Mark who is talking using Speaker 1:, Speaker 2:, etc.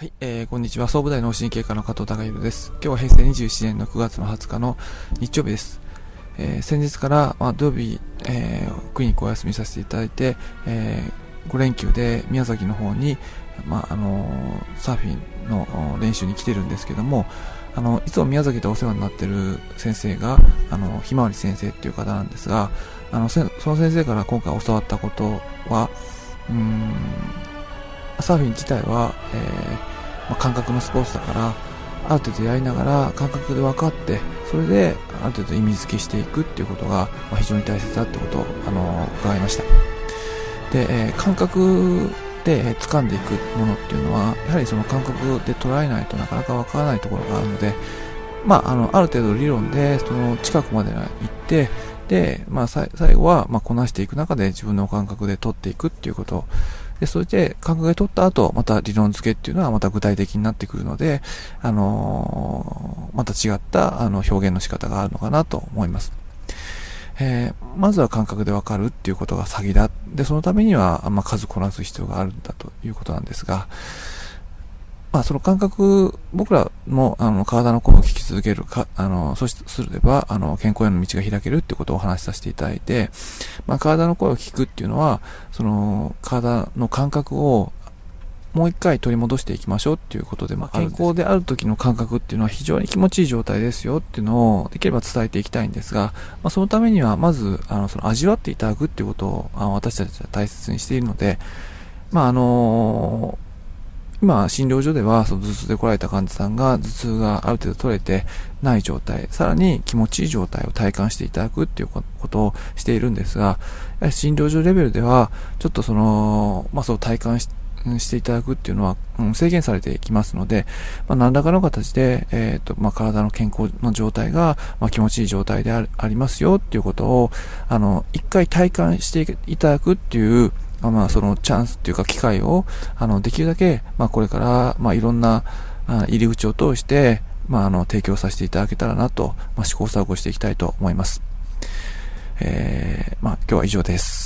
Speaker 1: はい、えー、こんにちは。総武大脳神経科の加藤孝弘です。今日は平成27年の9月の20日の日曜日です。えー、先日から、まあ、土曜日、えー、クリニックをお休みさせていただいて、えー、5連休で宮崎の方に、まあ、あのー、サーフィンの練習に来てるんですけども、あの、いつも宮崎でお世話になってる先生が、あの、ひまわり先生っていう方なんですが、あの、その先生から今回教わったことは、うーん、サーフィン自体は、えーまあ、感覚のスポーツだから、ある程度やりながら感覚で分かって、それである程度意味付けしていくっていうことが、まあ、非常に大切だってことを、あの伺いました。で、えー、感覚で、掴んでいくものっていうのは、やはりその感覚で捉えないとなかなか分からないところがあるので、まあ、あの、ある程度理論で、その近くまで行って、で、まあ、最後は、まあ、こなしていく中で自分の感覚で取っていくっていうことで、それで感覚で取った後、また理論付けっていうのはまた具体的になってくるので、あのー、また違ったあの表現の仕方があるのかなと思います。えー、まずは感覚でわかるっていうことが詐欺だ。で、そのためには、ま、数こなす必要があるんだということなんですが、まあ、その感覚、僕らも、あの、体の声を聞き続けるか、あの、そうすれば、あの、健康への道が開けるってことをお話しさせていただいて、まあ、体の声を聞くっていうのは、その、体の感覚を、もう一回取り戻していきましょうっていうことで、まあ、健康である時の感覚っていうのは非常に気持ちいい状態ですよっていうのをできれば伝えていきたいんですが、まあ、そのためにはまず、あの、その味わっていただくっていうことを、あ私たちは大切にしているので、まあ、あのー今、診療所では、その頭痛で来られた患者さんが頭痛がある程度取れてない状態、さらに気持ちいい状態を体感していただくっていうことをしているんですが、診療所レベルでは、ちょっとその、まあ、そう体感してしていただくっていうのは、うん、制限されていきますので、まあ、何らかの形で、えっ、ー、と、まあ、体の健康の状態が、まあ、気持ちいい状態でありますよっていうことを、あの、一回体感していただくっていう、まあ、そのチャンスっていうか機会を、あの、できるだけ、まあ、これから、まあ、いろんな、入り口を通して、まあ、あの、提供させていただけたらなと、まあ、試行錯誤していきたいと思います。えー、まあ、今日は以上です。